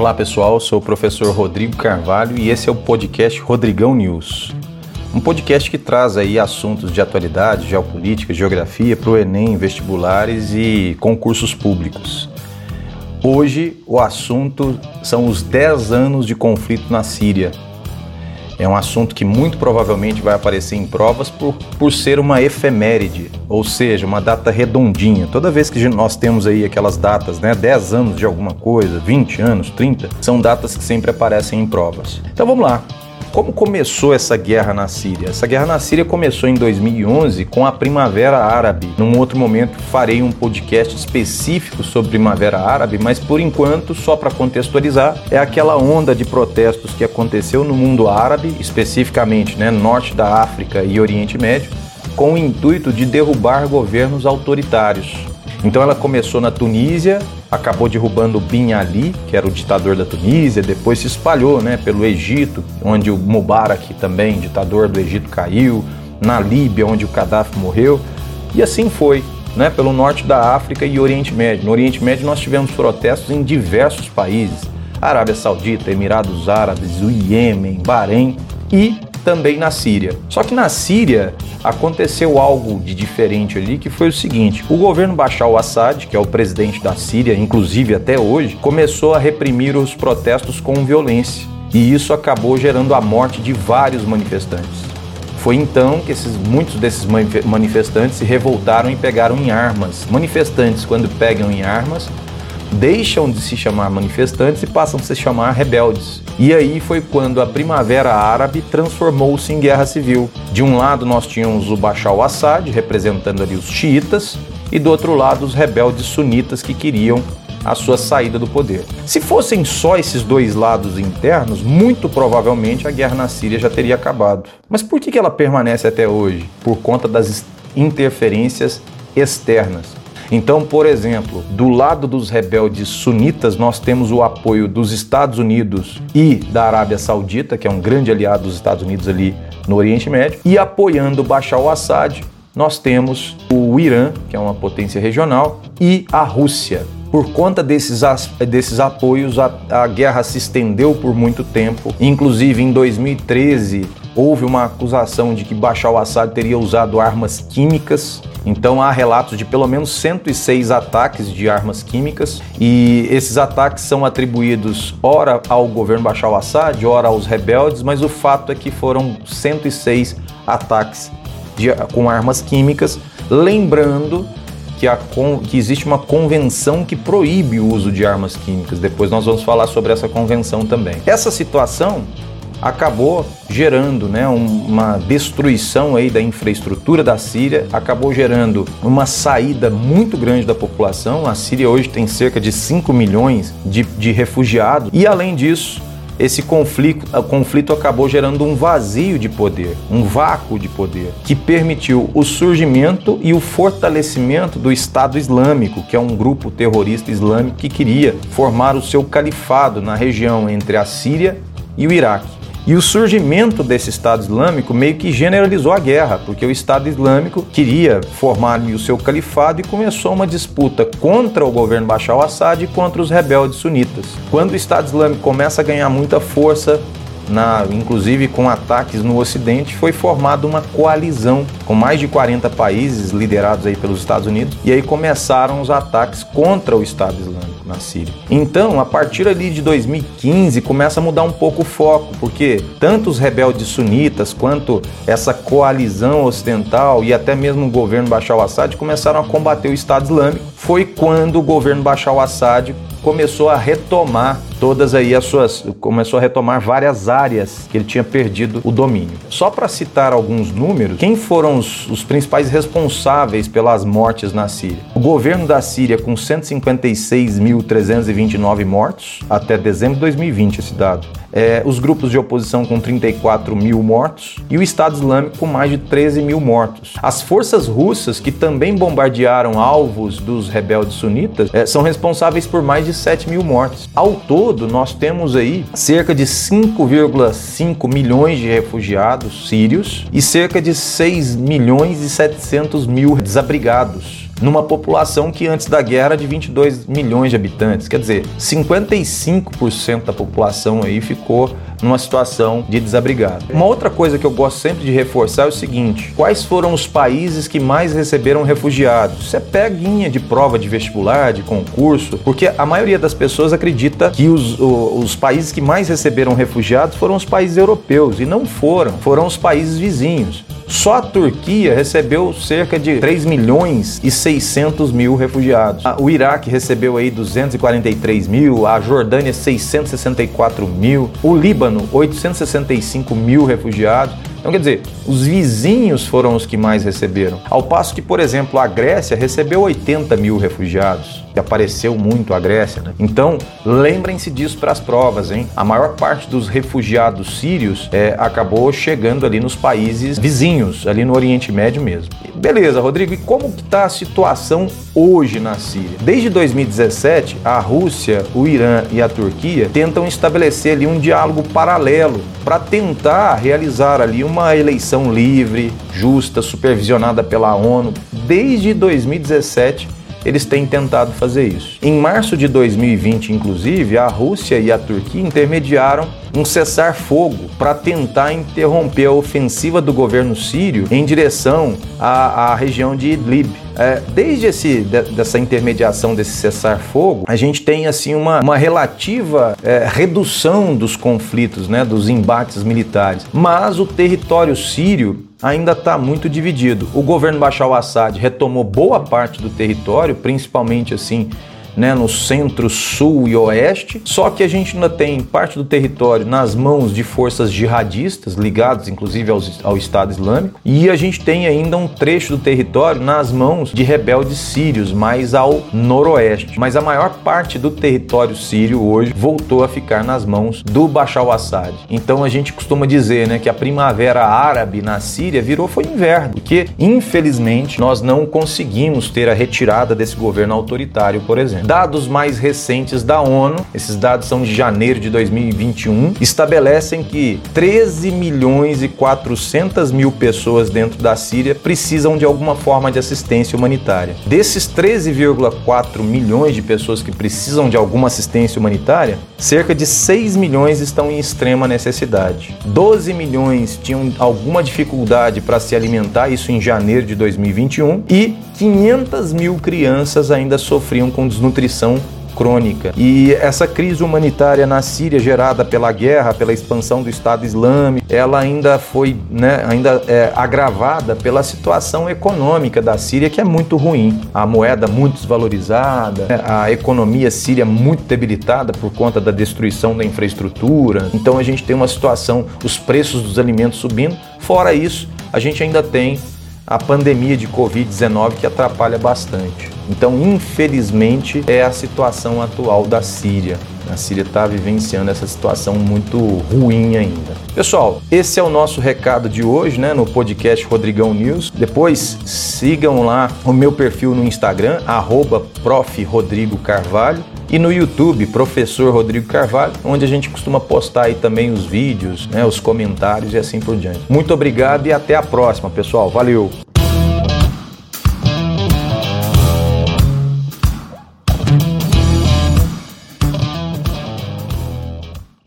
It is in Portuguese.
Olá pessoal, sou o professor Rodrigo Carvalho e esse é o podcast Rodrigão News. Um podcast que traz aí assuntos de atualidade, geopolítica, geografia para o Enem, vestibulares e concursos públicos. Hoje o assunto são os 10 anos de conflito na Síria. É um assunto que muito provavelmente vai aparecer em provas por, por ser uma efeméride, ou seja, uma data redondinha. Toda vez que nós temos aí aquelas datas, né, 10 anos de alguma coisa, 20 anos, 30, são datas que sempre aparecem em provas. Então vamos lá. Como começou essa guerra na Síria? Essa guerra na Síria começou em 2011 com a Primavera Árabe. Num outro momento farei um podcast específico sobre Primavera Árabe, mas por enquanto, só para contextualizar, é aquela onda de protestos que aconteceu no mundo árabe, especificamente né, norte da África e Oriente Médio, com o intuito de derrubar governos autoritários. Então ela começou na Tunísia, acabou derrubando Bin Ali, que era o ditador da Tunísia, depois se espalhou né, pelo Egito, onde o Mubarak também, ditador do Egito, caiu, na Líbia, onde o Gaddafi morreu, e assim foi. Né, pelo norte da África e Oriente Médio. No Oriente Médio nós tivemos protestos em diversos países: Arábia Saudita, Emirados Árabes, o Iêmen, Bahrein e também na Síria. Só que na Síria aconteceu algo de diferente ali, que foi o seguinte: o governo Bashar al-Assad, que é o presidente da Síria, inclusive até hoje, começou a reprimir os protestos com violência. E isso acabou gerando a morte de vários manifestantes. Foi então que esses, muitos desses manifestantes se revoltaram e pegaram em armas. Manifestantes, quando pegam em armas, deixam de se chamar manifestantes e passam a se chamar rebeldes. E aí foi quando a Primavera Árabe transformou-se em guerra civil. De um lado nós tínhamos o Bashar al-Assad representando ali os xiitas e do outro lado os rebeldes sunitas que queriam a sua saída do poder. Se fossem só esses dois lados internos, muito provavelmente a guerra na Síria já teria acabado. Mas por que ela permanece até hoje? Por conta das interferências externas. Então, por exemplo, do lado dos rebeldes sunitas, nós temos o apoio dos Estados Unidos e da Arábia Saudita, que é um grande aliado dos Estados Unidos ali no Oriente Médio, e apoiando Bashar al-Assad, nós temos o Irã, que é uma potência regional, e a Rússia. Por conta desses, desses apoios, a, a guerra se estendeu por muito tempo. Inclusive, em 2013, houve uma acusação de que Bashar al-Assad teria usado armas químicas então há relatos de pelo menos 106 ataques de armas químicas e esses ataques são atribuídos ora ao governo Bashar al-Assad, ora aos rebeldes, mas o fato é que foram 106 ataques de, com armas químicas, lembrando que, a, que, existe uma convenção que proíbe o uso de armas químicas. Depois nós vamos falar sobre essa convenção também. Essa situação acabou gerando né, uma destruição aí da infraestrutura da Síria, acabou gerando uma saída muito grande da população. A Síria hoje tem cerca de 5 milhões de, de refugiados e, além disso, esse conflito, conflito acabou gerando um vazio de poder, um vácuo de poder, que permitiu o surgimento e o fortalecimento do Estado Islâmico, que é um grupo terrorista islâmico que queria formar o seu califado na região entre a Síria e o Iraque. E o surgimento desse Estado Islâmico meio que generalizou a guerra, porque o Estado Islâmico queria formar o seu califado e começou uma disputa contra o governo Bashar al-Assad e contra os rebeldes sunitas. Quando o Estado Islâmico começa a ganhar muita força, na, inclusive com ataques no Ocidente, foi formada uma coalizão com mais de 40 países liderados aí pelos Estados Unidos, e aí começaram os ataques contra o Estado Islâmico na Síria. Então, a partir ali de 2015, começa a mudar um pouco o foco, porque tanto os rebeldes sunitas quanto essa coalizão ocidental e até mesmo o governo Bashar al-Assad começaram a combater o Estado Islâmico. Foi quando o governo Bashar al-Assad começou a retomar todas aí as suas, começou a retomar várias áreas que ele tinha perdido o domínio. Só para citar alguns números, quem foram os, os, principais responsáveis pelas mortes na Síria? O governo da Síria com 156.329 mortos até dezembro de 2020 esse dado é, os grupos de oposição com 34 mil mortos e o Estado Islâmico com mais de 13 mil mortos. As forças russas, que também bombardearam alvos dos rebeldes sunitas, é, são responsáveis por mais de 7 mil mortos. Ao todo, nós temos aí cerca de 5,5 milhões de refugiados sírios e cerca de 6 milhões e 700 mil desabrigados numa população que antes da guerra era de 22 milhões de habitantes. Quer dizer, 55% da população aí ficou numa situação de desabrigado. Uma outra coisa que eu gosto sempre de reforçar é o seguinte: quais foram os países que mais receberam refugiados? Isso é peguinha de prova de vestibular, de concurso, porque a maioria das pessoas acredita que os, os países que mais receberam refugiados foram os países europeus e não foram, foram os países vizinhos. Só a Turquia recebeu cerca de 3 milhões e 600 mil refugiados. O Iraque recebeu aí 243 mil, a Jordânia 664 mil, o Líbano 865 mil refugiados. Então, quer dizer, os vizinhos foram os que mais receberam. Ao passo que, por exemplo, a Grécia recebeu 80 mil refugiados. E apareceu muito a Grécia, né? Então, lembrem-se disso para as provas, hein? A maior parte dos refugiados sírios é, acabou chegando ali nos países vizinhos, ali no Oriente Médio mesmo. Beleza, Rodrigo, e como está a situação hoje na Síria? Desde 2017, a Rússia, o Irã e a Turquia tentam estabelecer ali um diálogo paralelo para tentar realizar ali uma eleição livre, justa, supervisionada pela ONU. Desde 2017, eles têm tentado fazer isso. Em março de 2020, inclusive, a Rússia e a Turquia intermediaram um cessar-fogo para tentar interromper a ofensiva do governo sírio em direção à, à região de Idlib. É, desde esse, dessa intermediação desse cessar-fogo, a gente tem assim uma, uma relativa é, redução dos conflitos, né, dos embates militares. Mas o território sírio ainda está muito dividido. O governo Bashar al-Assad retomou boa parte do território, principalmente assim né, no centro, sul e oeste. Só que a gente ainda tem parte do território nas mãos de forças jihadistas, ligadas inclusive aos, ao Estado Islâmico, e a gente tem ainda um trecho do território nas mãos de rebeldes sírios, mais ao noroeste. Mas a maior parte do território sírio hoje voltou a ficar nas mãos do Bashar al-Assad. Então a gente costuma dizer né, que a primavera árabe na Síria virou foi inverno, porque infelizmente nós não conseguimos ter a retirada desse governo autoritário, por exemplo. Dados mais recentes da ONU, esses dados são de janeiro de 2021, estabelecem que 13 milhões e 400 mil pessoas dentro da Síria precisam de alguma forma de assistência humanitária. Desses 13,4 milhões de pessoas que precisam de alguma assistência humanitária, cerca de 6 milhões estão em extrema necessidade. 12 milhões tinham alguma dificuldade para se alimentar, isso em janeiro de 2021, e 500 mil crianças ainda sofriam com desnutrição nutrição crônica. E essa crise humanitária na Síria gerada pela guerra, pela expansão do Estado Islâmico, ela ainda foi, né, ainda é agravada pela situação econômica da Síria que é muito ruim. A moeda muito desvalorizada, né, a economia síria muito debilitada por conta da destruição da infraestrutura. Então a gente tem uma situação, os preços dos alimentos subindo. Fora isso, a gente ainda tem a pandemia de Covid-19 que atrapalha bastante. Então, infelizmente, é a situação atual da Síria. A Síria está vivenciando essa situação muito ruim ainda. Pessoal, esse é o nosso recado de hoje, né, no podcast Rodrigão News. Depois sigam lá o meu perfil no Instagram, arroba Carvalho e no YouTube, Professor Rodrigo Carvalho, onde a gente costuma postar aí também os vídeos, né, os comentários e assim por diante. Muito obrigado e até a próxima, pessoal. Valeu!